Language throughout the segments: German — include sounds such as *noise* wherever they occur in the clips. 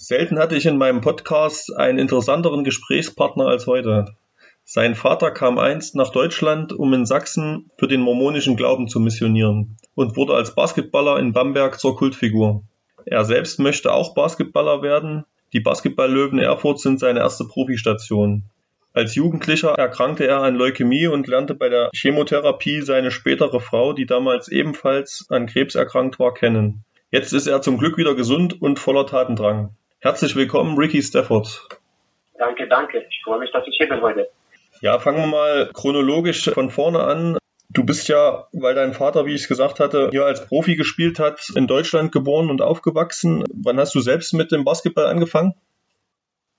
Selten hatte ich in meinem Podcast einen interessanteren Gesprächspartner als heute. Sein Vater kam einst nach Deutschland, um in Sachsen für den mormonischen Glauben zu missionieren und wurde als Basketballer in Bamberg zur Kultfigur. Er selbst möchte auch Basketballer werden. Die Basketballlöwen Erfurt sind seine erste Profistation. Als Jugendlicher erkrankte er an Leukämie und lernte bei der Chemotherapie seine spätere Frau, die damals ebenfalls an Krebs erkrankt war, kennen. Jetzt ist er zum Glück wieder gesund und voller Tatendrang. Herzlich willkommen, Ricky Stafford. Danke, danke. Ich freue mich, dass ich hier bin heute. Ja, fangen wir mal chronologisch von vorne an. Du bist ja, weil dein Vater, wie ich es gesagt hatte, hier als Profi gespielt hat, in Deutschland geboren und aufgewachsen. Wann hast du selbst mit dem Basketball angefangen?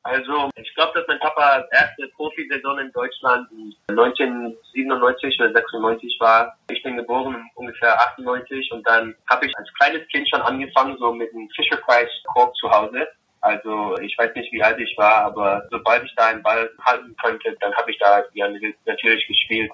Also, ich glaube, dass mein Papa erste Profisaison in Deutschland 1997 oder 96 war. Ich bin geboren ungefähr 98 und dann habe ich als kleines Kind schon angefangen, so mit einem Fisher Price Korb zu Hause. Also ich weiß nicht, wie alt ich war, aber sobald ich da einen Ball halten konnte, dann habe ich da ja, natürlich gespielt.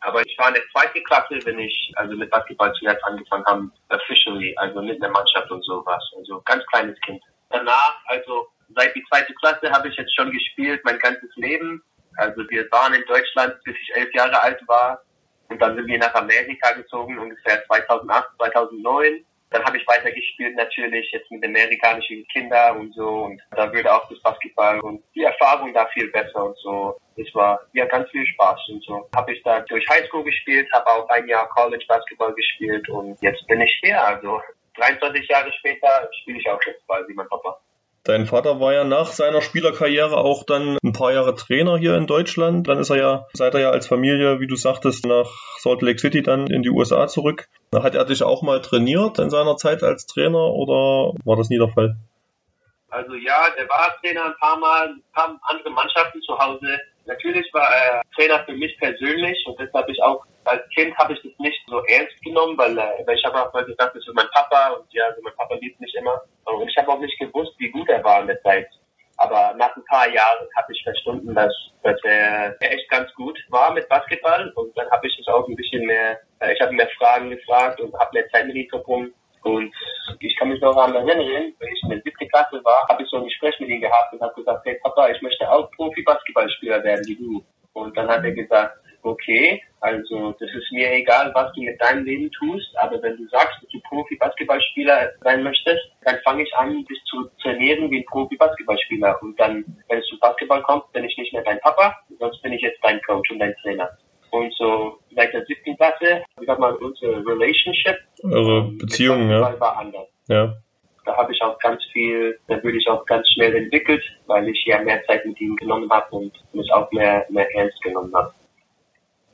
Aber ich war in der zweiten Klasse, wenn ich also mit Basketball zuerst angefangen habe, officially, also mit einer Mannschaft und sowas. Also ganz kleines Kind. Danach, also seit die zweite Klasse habe ich jetzt schon gespielt, mein ganzes Leben. Also wir waren in Deutschland, bis ich elf Jahre alt war. Und dann sind wir nach Amerika gezogen, ungefähr 2008, 2009. Dann habe ich weitergespielt natürlich jetzt mit amerikanischen Kindern und so und da würde auch das Basketball und die Erfahrung da viel besser und so. Es war ja ganz viel Spaß und so. Habe ich da durch Highschool gespielt, habe auch ein Jahr College Basketball gespielt und jetzt bin ich hier. Also 23 Jahre später spiele ich auch jetzt wie mein Papa. Dein Vater war ja nach seiner Spielerkarriere auch dann ein paar Jahre Trainer hier in Deutschland. Dann ist er ja, seid ihr ja als Familie, wie du sagtest, nach Salt Lake City dann in die USA zurück. Hat er dich auch mal trainiert in seiner Zeit als Trainer oder war das nie der Fall? Also ja, der war Trainer ein paar Mal, ein paar andere Mannschaften zu Hause. Natürlich war er Trainer für mich persönlich und deshalb habe ich auch als Kind habe ich das nicht so ernst genommen, weil, äh, weil ich habe auch mal gesagt, das ist mein Papa und ja, also mein Papa liebt mich immer. Und ich habe auch nicht gewusst, wie gut er war in der Zeit. Aber nach ein paar Jahren habe ich verstanden, dass, dass er echt ganz gut war mit Basketball. Und dann habe ich es auch ein bisschen mehr, äh, ich habe mehr Fragen gefragt und habe mehr Zeit mit ihm verbunden. Und ich kann mich noch an erinnern, wenn ich in der siebten Klasse war, habe ich so ein Gespräch mit ihm gehabt und habe gesagt, hey Papa, ich möchte auch Profi-Basketballspieler werden wie du. Und dann hat er gesagt, okay, also das ist mir egal, was du mit deinem Leben tust, aber wenn du sagst, dass du Profi-Basketballspieler sein möchtest, dann fange ich an, dich zu trainieren wie ein Profi-Basketballspieler. Und dann, wenn es zum Basketball kommt, bin ich nicht mehr dein Papa, sonst bin ich jetzt dein Coach und dein Trainer. Und so seit der siebten Klasse, wie sagt man, unsere Relationship, eure ähm, Beziehung, ja. war anders. Ja. Da habe ich auch ganz viel, da würde ich auch ganz schnell entwickelt, weil ich ja mehr Zeit mit ihm genommen habe und mich auch mehr, mehr ernst genommen habe.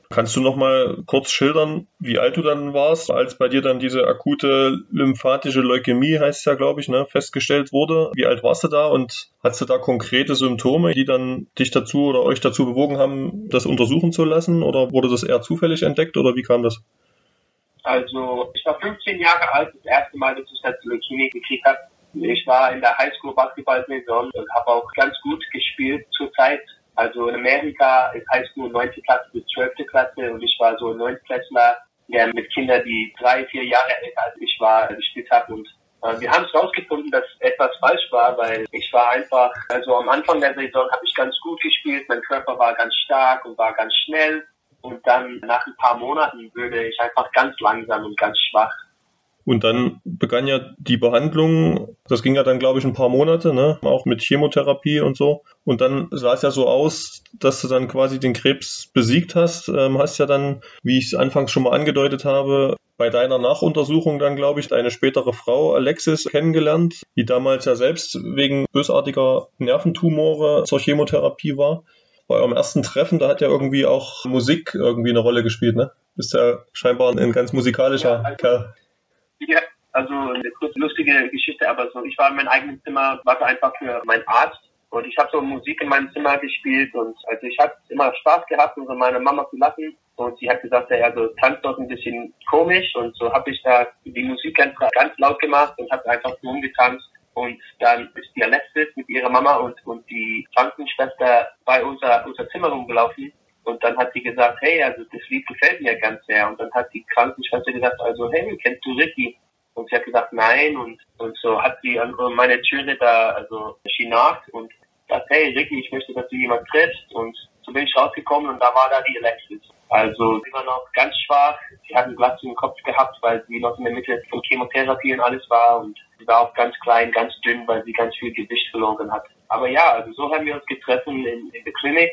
Kannst du noch mal kurz schildern, wie alt du dann warst, als bei dir dann diese akute lymphatische Leukämie, heißt es ja, glaube ich, ne, festgestellt wurde? Wie alt warst du da und hast du da konkrete Symptome, die dann dich dazu oder euch dazu bewogen haben, das untersuchen zu lassen? Oder wurde das eher zufällig entdeckt oder wie kam das? Also, ich war 15 Jahre alt, das erste Mal, dass ich das Leukämie gekriegt habe. Ich war in der Highschool-Basketball-Saison und habe auch ganz gut gespielt zur Zeit also in Amerika ist Highschool 9. Klasse bis 12. Klasse und ich war so ein 9. Klassler, der mit Kindern, die drei, vier Jahre älter als ich war, gespielt hat und äh, wir haben es rausgefunden, dass etwas falsch war, weil ich war einfach, also am Anfang der Saison habe ich ganz gut gespielt, mein Körper war ganz stark und war ganz schnell und dann nach ein paar Monaten würde ich einfach ganz langsam und ganz schwach. Und dann begann ja die Behandlung, das ging ja dann, glaube ich, ein paar Monate, ne? auch mit Chemotherapie und so. Und dann sah es ja so aus, dass du dann quasi den Krebs besiegt hast. Ähm, hast ja dann, wie ich es anfangs schon mal angedeutet habe, bei deiner Nachuntersuchung dann, glaube ich, deine spätere Frau Alexis kennengelernt, die damals ja selbst wegen bösartiger Nerventumore zur Chemotherapie war. Bei eurem ersten Treffen, da hat ja irgendwie auch Musik irgendwie eine Rolle gespielt, ne? Bist ja scheinbar ein ganz musikalischer ja, also Kerl. Also eine kurz lustige Geschichte, aber so, ich war in meinem eigenen Zimmer, warte einfach für meinen Arzt Und ich habe so Musik in meinem Zimmer gespielt und also ich habe immer Spaß gehabt, um so meine Mama zu lachen. Und sie hat gesagt, ja, also tanzt dort ein bisschen komisch. Und so habe ich da die Musik ganz, ganz laut gemacht und habe einfach so umgetanzt. Und dann ist die Alexis mit ihrer Mama und, und die Krankenschwester bei unser, unser Zimmer rumgelaufen. Und dann hat sie gesagt, hey, also das Lied gefällt mir ganz sehr. Und dann hat die Krankenschwester gesagt, also hey, kennst du Ricky? Und sie hat gesagt, nein. Und, und so hat sie an meine Türe da, also knocked und sagt, hey Ricky, ich möchte, dass du jemand triffst. Und so bin ich rausgekommen und da war da die Alexis. Also sie war noch ganz schwach, sie hat einen Glatz im Kopf gehabt, weil sie noch in der Mitte von Chemotherapie und alles war und sie war auch ganz klein, ganz dünn, weil sie ganz viel Gewicht verloren hat. Aber ja, also so haben wir uns getroffen in, in der Klinik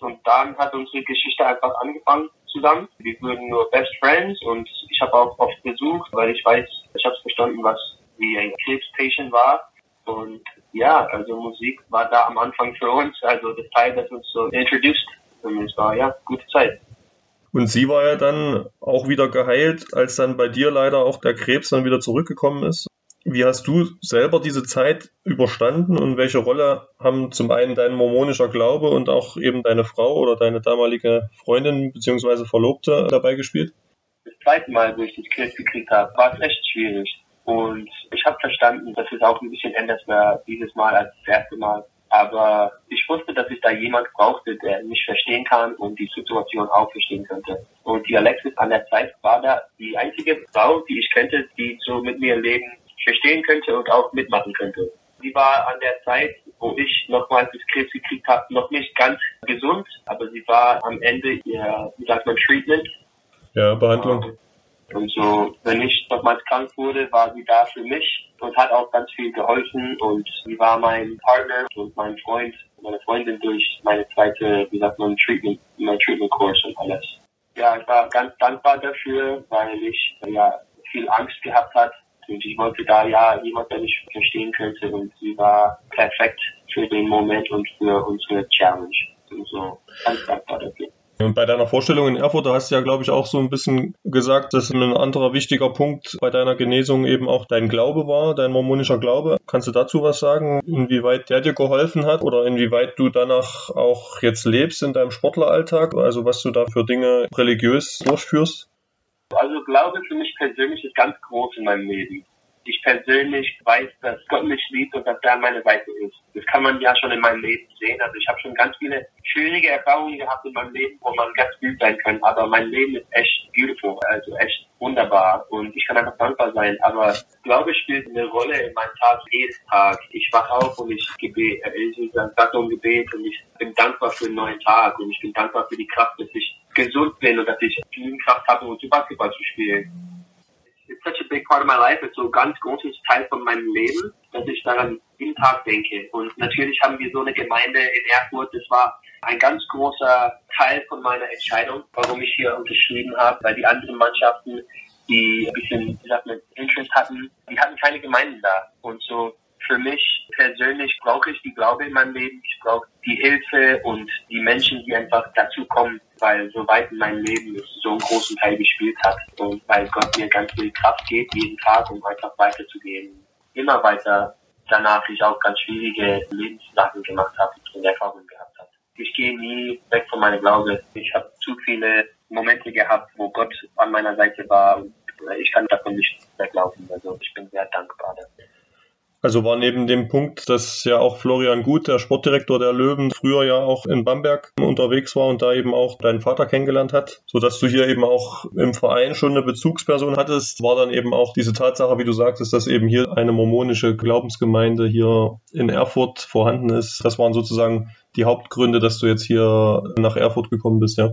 und dann hat unsere Geschichte einfach angefangen zusammen. Wir wurden nur Best Friends und ich habe auch oft besucht, weil ich weiß, ich habe verstanden, was wie ein Krebspatient war. Und ja, also Musik war da am Anfang für uns, also das Teil, das uns so introduced. Und es war ja gute Zeit. Und sie war ja dann auch wieder geheilt, als dann bei dir leider auch der Krebs dann wieder zurückgekommen ist. Wie hast du selber diese Zeit überstanden und welche Rolle haben zum einen dein mormonischer Glaube und auch eben deine Frau oder deine damalige Freundin bzw. Verlobte dabei gespielt? Das zweite Mal, wo ich das Krebs gekriegt habe, war es echt schwierig. Und ich habe verstanden, dass es auch ein bisschen anders war dieses Mal als das erste Mal. Aber ich wusste, dass ich da jemand brauchte, der mich verstehen kann und die Situation auch verstehen könnte. Und die Alexis an der Zeit war da die einzige Frau, die ich kannte, die so mit mir leben verstehen könnte und auch mitmachen könnte. Sie war an der Zeit, wo ich nochmals das Krebs gekriegt habe, noch nicht ganz gesund, aber sie war am Ende ihr, wie sagt man, Treatment. Ja, Behandlung. Und so, wenn ich nochmals krank wurde, war sie da für mich und hat auch ganz viel geholfen und sie war mein Partner und mein Freund, meine Freundin durch meine zweite, wie sagt man, Treatment, mein Treatment-Kurs und alles. Ja, ich war ganz dankbar dafür, weil ich ja viel Angst gehabt hat und ich wollte da ja jemand, der mich verstehen könnte und sie war perfekt für den Moment und für unsere Challenge. Und so ganz dankbar dafür. Und bei deiner Vorstellung in Erfurt, da hast du ja, glaube ich, auch so ein bisschen gesagt, dass ein anderer wichtiger Punkt bei deiner Genesung eben auch dein Glaube war, dein mormonischer Glaube. Kannst du dazu was sagen, inwieweit der dir geholfen hat oder inwieweit du danach auch jetzt lebst in deinem Sportleralltag? Also was du da für Dinge religiös durchführst? Also Glaube für mich persönlich ist ganz groß in meinem Leben. Ich persönlich weiß, dass Gott mich liebt und dass er an meiner Seite ist. Das kann man ja schon in meinem Leben sehen. Also ich habe schon ganz viele schwierige Erfahrungen gehabt in meinem Leben, wo man ganz gut sein kann. Aber mein Leben ist echt beautiful, also echt wunderbar. Und ich kann einfach dankbar sein. Aber Glaube spielt eine Rolle in meinem Tag jeden Tag. Ich wach auf und ich gebe, äh, ich sage um Gebet und ich bin dankbar für einen neuen Tag und ich bin dankbar für die Kraft, dass ich gesund bin und dass ich genügend Kraft habe, um zu Basketball zu spielen. It's such a big part of my life. Ist so ein ganz großes Teil von meinem Leben, dass ich daran jeden Tag denke. Und natürlich haben wir so eine Gemeinde in Erfurt. Das war ein ganz großer Teil von meiner Entscheidung, warum ich hier unterschrieben habe, weil die anderen Mannschaften, die ein bisschen, wie sagt man, Interest hatten, die hatten keine Gemeinden da. Und so für mich persönlich brauche ich die Glaube in meinem Leben. Ich brauche die Hilfe und die Menschen, die einfach dazu kommen, weil soweit in meinem Leben es so einen großen Teil gespielt hat und weil Gott mir ganz viel Kraft gibt, jeden Tag, um einfach weiterzugehen. Immer weiter danach ich auch ganz schwierige Lebenssachen gemacht habe und Erfahrungen gehabt habe. Ich gehe nie weg von meinem Glaube. Ich habe zu viele Momente gehabt, wo Gott an meiner Seite war. Ich kann davon nicht weglaufen. Also ich bin sehr dankbar. Also war neben dem Punkt, dass ja auch Florian Gut, der Sportdirektor der Löwen, früher ja auch in Bamberg unterwegs war und da eben auch deinen Vater kennengelernt hat, sodass du hier eben auch im Verein schon eine Bezugsperson hattest, war dann eben auch diese Tatsache, wie du sagtest, dass eben hier eine mormonische Glaubensgemeinde hier in Erfurt vorhanden ist. Das waren sozusagen die Hauptgründe, dass du jetzt hier nach Erfurt gekommen bist, ja?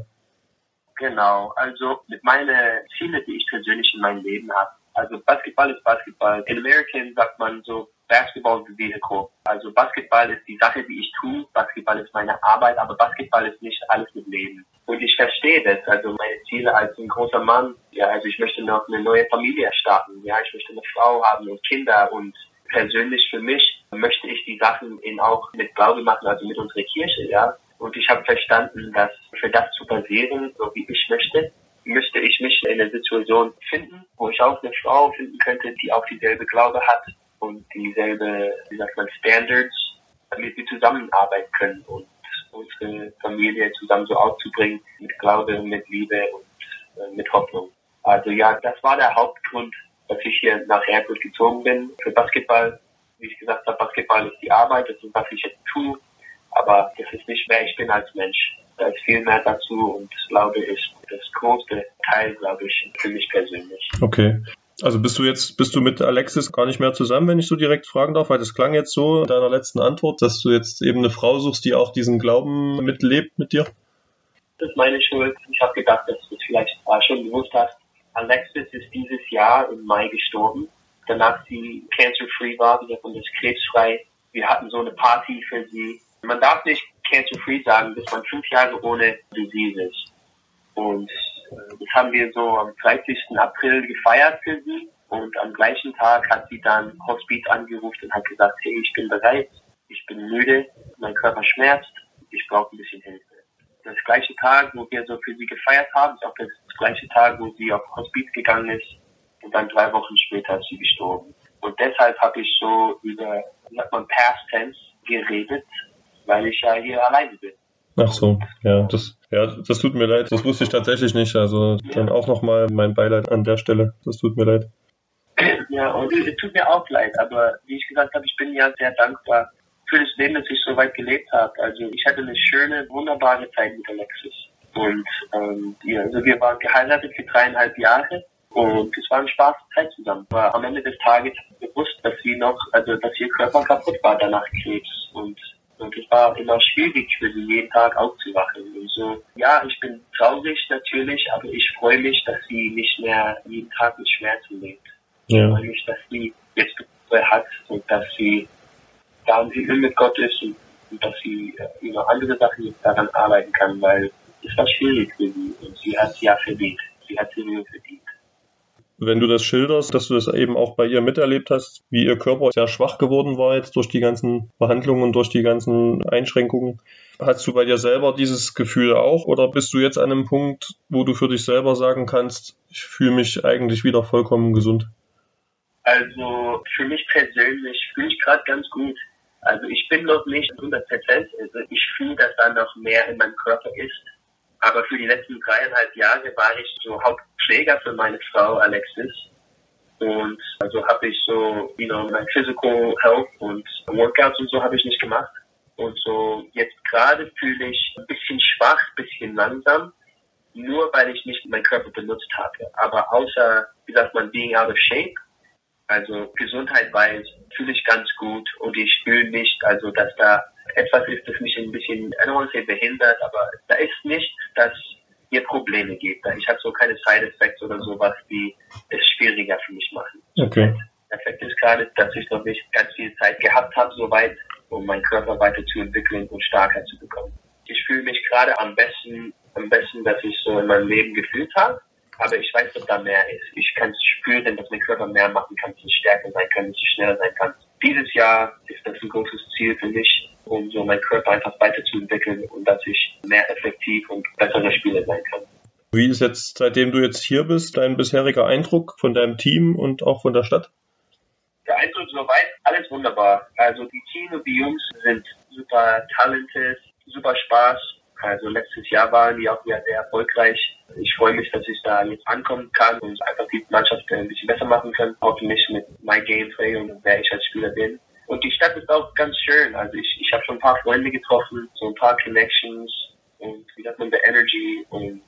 Genau, also mit meinen Zielen, die ich persönlich in meinem Leben habe. Also Basketball ist Basketball. In American sagt man so, Basketball the. Also Basketball ist die Sache, die ich tue. Basketball ist meine Arbeit, aber Basketball ist nicht alles mit Leben. Und ich verstehe das. Also meine Ziele als ein großer Mann, ja, also ich möchte noch eine neue Familie starten. Ja, ich möchte eine Frau haben und Kinder und persönlich für mich möchte ich die Sachen in auch mit Glaube machen, also mit unserer Kirche, ja. Und ich habe verstanden, dass für das zu basieren, so wie ich möchte, müsste ich mich in einer Situation finden, wo ich auch eine Frau finden könnte, die auch dieselbe Glaube hat und dieselbe, wie sagt man, Standards damit wir zusammenarbeiten können und unsere Familie zusammen so aufzubringen, mit Glaube, mit Liebe und äh, mit Hoffnung. Also ja, das war der Hauptgrund, dass ich hier nach Erfurt gezogen bin für Basketball. Wie ich gesagt habe, Basketball ist die Arbeit, das ist, was ich jetzt tue, aber das ist nicht, wer ich bin als Mensch. Da ist viel mehr dazu und Glaube ist das größte Teil, glaube ich, für mich persönlich. Okay. Also bist du jetzt, bist du mit Alexis gar nicht mehr zusammen, wenn ich so direkt fragen darf, weil das klang jetzt so in deiner letzten Antwort, dass du jetzt eben eine Frau suchst, die auch diesen Glauben mitlebt mit dir? Das ist meine Schuld. Ich habe gedacht, dass du es vielleicht schon gewusst hast. Alexis ist dieses Jahr im Mai gestorben. Danach sie cancer-free war, wieder von das krebsfrei. Wir hatten so eine Party für sie. Man darf nicht cancer-free sagen, bis man fünf Jahre ohne Disease ist. Und das haben wir so am 30. April gefeiert für sie. Und am gleichen Tag hat sie dann Hospiz angerufen und hat gesagt, hey, ich bin bereit, ich bin müde, mein Körper schmerzt, ich brauche ein bisschen Hilfe. Das gleiche Tag, wo wir so für sie gefeiert haben, ist auch das gleiche Tag, wo sie auf Hospiz gegangen ist. Und dann drei Wochen später ist sie gestorben. Und deshalb habe ich so über, sagt man, Past Tense geredet, weil ich ja hier alleine bin. Ach so, ja, das, ja, das tut mir leid. Das wusste ich tatsächlich nicht. Also dann auch nochmal mein Beileid an der Stelle. Das tut mir leid. Ja, und es tut mir auch leid, aber wie ich gesagt habe, ich bin ja sehr dankbar für das Leben, das ich so weit gelebt habe. Also ich hatte eine schöne, wunderbare Zeit mit Alexis. Und ähm, ja, also wir waren geheiratet für dreieinhalb Jahre und es war eine Spaß Zeit zusammen. Aber am Ende des Tages bewusst, dass sie noch, also dass ihr Körper kaputt war danach Krebs. Und und es war immer schwierig für sie, jeden Tag aufzuwachen. Und so, ja, ich bin traurig natürlich, aber ich freue mich, dass sie nicht mehr jeden Tag mit Schmerzen lebt. Ja. Ich freue mich, dass sie jetzt Ruhe hat und dass sie da im Himmel mit Gott ist und, und dass sie äh, über andere Sachen daran arbeiten kann, weil es war schwierig für sie und sie hat es ja verdient. Sie hat sie nur verdient wenn du das schilderst, dass du das eben auch bei ihr miterlebt hast, wie ihr Körper sehr schwach geworden war jetzt durch die ganzen Behandlungen und durch die ganzen Einschränkungen. Hast du bei dir selber dieses Gefühl auch oder bist du jetzt an einem Punkt, wo du für dich selber sagen kannst, ich fühle mich eigentlich wieder vollkommen gesund? Also für mich persönlich fühle ich gerade ganz gut. Also ich bin noch nicht 100 Prozent. Also ich fühle, dass da noch mehr in meinem Körper ist. Aber für die letzten dreieinhalb Jahre war ich so Hauptpfleger für meine Frau Alexis. Und also habe ich so, you know, mein Physical Health und Workouts und so habe ich nicht gemacht. Und so jetzt gerade fühle ich ein bisschen schwach, ein bisschen langsam, nur weil ich nicht meinen Körper benutzt habe. Aber außer, wie sagt man, being out of shape, also Gesundheit weiß, fühle ich ganz gut und ich fühle nicht, also dass da etwas ist, das mich ein bisschen, I don't want to say behindert, aber da ist nicht, dass hier Probleme gibt. Ich habe so keine Side Effects oder sowas, die es schwieriger für mich machen. Okay. Der Effekt ist gerade, dass ich noch nicht ganz viel Zeit gehabt habe, soweit, um meinen Körper weiterzuentwickeln und stärker zu bekommen. Ich fühle mich gerade am besten, am besten, dass ich so in meinem Leben gefühlt habe. Aber ich weiß, dass da mehr ist. Ich kann spüren, dass mein Körper mehr machen kann, dass ich stärker sein kann, dass ich schneller sein kann. Dieses Jahr ist das ein großes Ziel für mich, um so meinen Körper einfach weiterzuentwickeln und dass ich mehr effektiv und bessere Spieler sein kann. Wie ist jetzt, seitdem du jetzt hier bist, dein bisheriger Eindruck von deinem Team und auch von der Stadt? Der Eindruck soweit, alles wunderbar. Also die Team und die Jungs sind super talented, super Spaß. Also letztes Jahr waren die auch wieder sehr erfolgreich. Ich freue mich, dass ich da jetzt ankommen kann und einfach die Mannschaft ein bisschen besser machen kann. Hoffentlich mit mein Gameplay und wer ich als Spieler bin. Und die Stadt ist auch ganz schön. Also ich, ich habe schon ein paar Freunde getroffen, so ein paar Connections und wie sagt man, the Energy und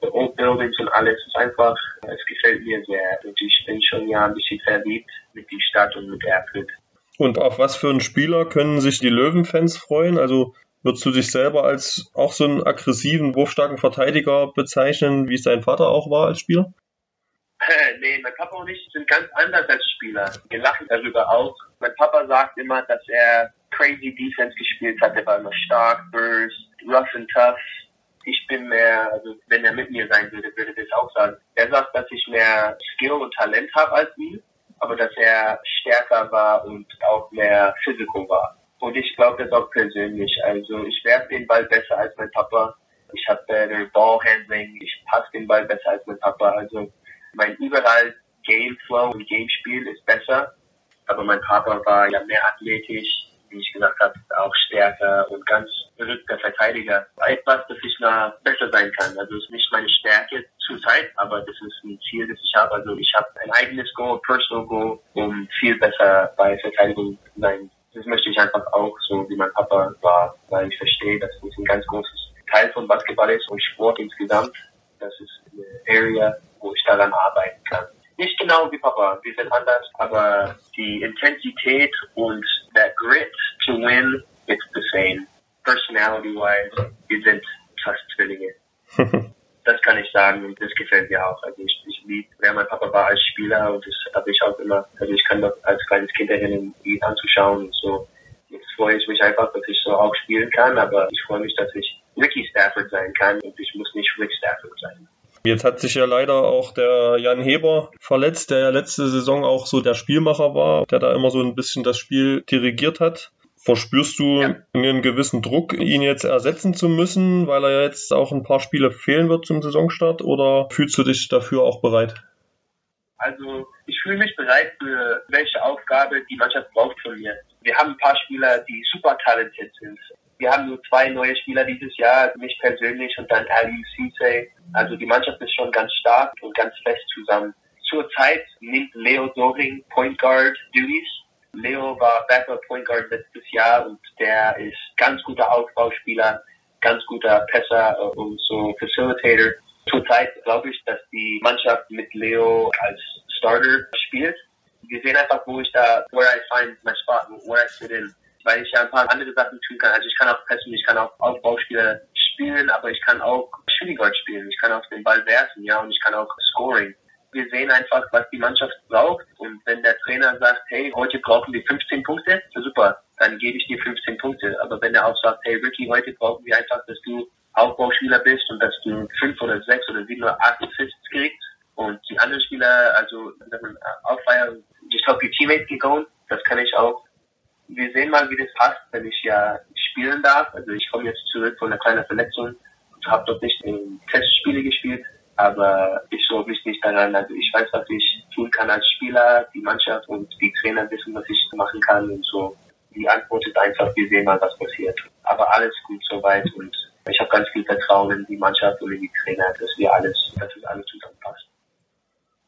the old buildings und alles ist einfach, es gefällt mir sehr. Und ich bin schon ja ein bisschen verliebt mit die Stadt und mit Erfurt. Und auf was für einen Spieler können sich die Löwenfans freuen? Also würdest du dich selber als auch so einen aggressiven, wurfstarken Verteidiger bezeichnen, wie es dein Vater auch war als Spieler? *laughs* nee, mein Papa und ich sind ganz anders als Spieler. Wir lachen darüber auch. Mein Papa sagt immer, dass er crazy Defense gespielt hat. Er war immer stark, burst, rough and tough. Ich bin mehr, also wenn er mit mir sein würde, würde er das auch sagen. Er sagt, dass ich mehr Skill und Talent habe als ihn, aber dass er stärker war und auch mehr physical war. Und ich glaube das auch persönlich. Also ich werfe den Ball besser als mein Papa. Ich habe better Ballhandling. Ich passe den Ball besser als mein Papa. Also mein überall Gameflow und Gamespiel ist besser. Aber mein Papa war ja mehr athletisch, wie ich gesagt habe, auch stärker und ganz verrückter Verteidiger. Etwas, das ich noch besser sein kann. Also es ist nicht meine Stärke zurzeit, aber das ist ein Ziel, das ich habe. Also ich habe ein eigenes Goal, Personal Goal, um viel besser bei Verteidigung zu sein. Das möchte ich einfach auch, so wie mein Papa war, weil ich verstehe, dass das ein ganz großes Teil von Basketball ist und Sport insgesamt. Das ist eine Area, wo ich daran arbeiten kann. Nicht genau wie Papa, wir sind anders, aber die Intensität und der Grit to win, it's the same. Personality-wise, wir sind fast Zwillinge. *laughs* das kann ich sagen und das gefällt mir auch. Also ich, ich liebe, wer mein Papa war als Spieler und das habe ich auch immer, also ich kann das als kleines Kind erinnern, ihn anzuschauen und so. Jetzt freue ich mich einfach, dass ich so auch spielen kann, aber ich freue mich, dass ich Ricky Stafford sein kann und ich muss nicht Rick Stafford sein. Jetzt hat sich ja leider auch der Jan Heber verletzt, der ja letzte Saison auch so der Spielmacher war, der da immer so ein bisschen das Spiel dirigiert hat. Verspürst du ja. einen gewissen Druck, ihn jetzt ersetzen zu müssen, weil er jetzt auch ein paar Spiele fehlen wird zum Saisonstart oder fühlst du dich dafür auch bereit? Also ich fühle mich bereit für welche Aufgabe die Mannschaft braucht von mir. Wir haben ein paar Spieler, die super talentiert sind. Wir haben nur zwei neue Spieler dieses Jahr, mich persönlich und dann Ali Cisse. Also die Mannschaft ist schon ganz stark und ganz fest zusammen. Zurzeit nimmt Leo Doring Point Guard Duties Leo war Backup Point Guard letztes Jahr und der ist ganz guter Aufbauspieler, ganz guter Pässer und so Facilitator. Zurzeit glaube ich, dass die Mannschaft mit Leo als Starter spielt. Wir sehen einfach, wo ich da, where I find my spot, where I fit in. Weil ich ja ein paar andere Sachen tun kann. Also ich kann auch Pässen, ich kann auch Aufbauspieler spielen, aber ich kann auch Shooting Guard spielen. Ich kann auch den Ball werfen, ja, und ich kann auch Scoring wir sehen einfach, was die Mannschaft braucht. Und wenn der Trainer sagt, hey, heute brauchen wir 15 Punkte, super, dann gebe ich dir 15 Punkte. Aber wenn er auch sagt, hey Ricky, heute brauchen wir einfach, dass du Aufbauspieler bist und dass du fünf oder sechs oder sieben oder acht Assists kriegst und die anderen Spieler, also auffeiern, just help your teammates get going, das kann ich auch. Wir sehen mal, wie das passt, wenn ich ja spielen darf. Also ich komme jetzt zurück von einer kleinen Verletzung und habe dort nicht in Testspiele gespielt aber ich sorge mich nicht daran. Also ich weiß, was ich tun kann als Spieler, die Mannschaft und die Trainer wissen, was ich machen kann und so. Die Antwort ist einfach, wir sehen mal, was passiert. Aber alles gut soweit und ich habe ganz viel Vertrauen in die Mannschaft und in die Trainer, dass wir alles, dass es alles zusammenpasst.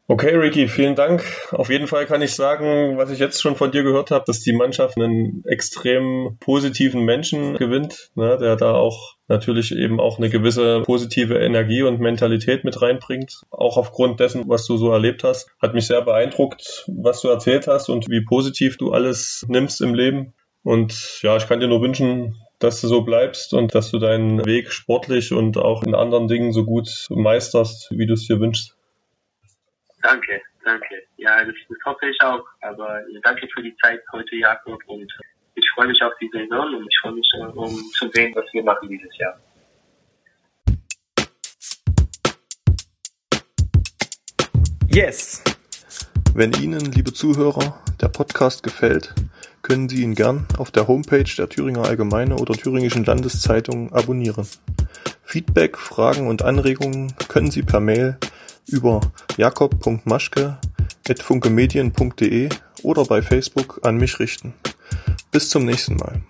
Okay, Ricky, vielen Dank. Auf jeden Fall kann ich sagen, was ich jetzt schon von dir gehört habe, dass die Mannschaft einen extrem positiven Menschen gewinnt, ne, der da auch natürlich eben auch eine gewisse positive Energie und Mentalität mit reinbringt. Auch aufgrund dessen, was du so erlebt hast, hat mich sehr beeindruckt, was du erzählt hast und wie positiv du alles nimmst im Leben. Und ja, ich kann dir nur wünschen, dass du so bleibst und dass du deinen Weg sportlich und auch in anderen Dingen so gut meisterst, wie du es dir wünschst. Danke, danke. Ja, das, das hoffe ich auch. Aber danke für die Zeit heute, Jakob. Und ich freue mich auf die Saison und ich freue mich, um zu sehen, was wir machen dieses Jahr. Yes! Wenn Ihnen, liebe Zuhörer, der Podcast gefällt, können Sie ihn gern auf der Homepage der Thüringer Allgemeine oder Thüringischen Landeszeitung abonnieren. Feedback, Fragen und Anregungen können Sie per Mail über jakob.maschke@funkemedien.de oder bei Facebook an mich richten. Bis zum nächsten Mal.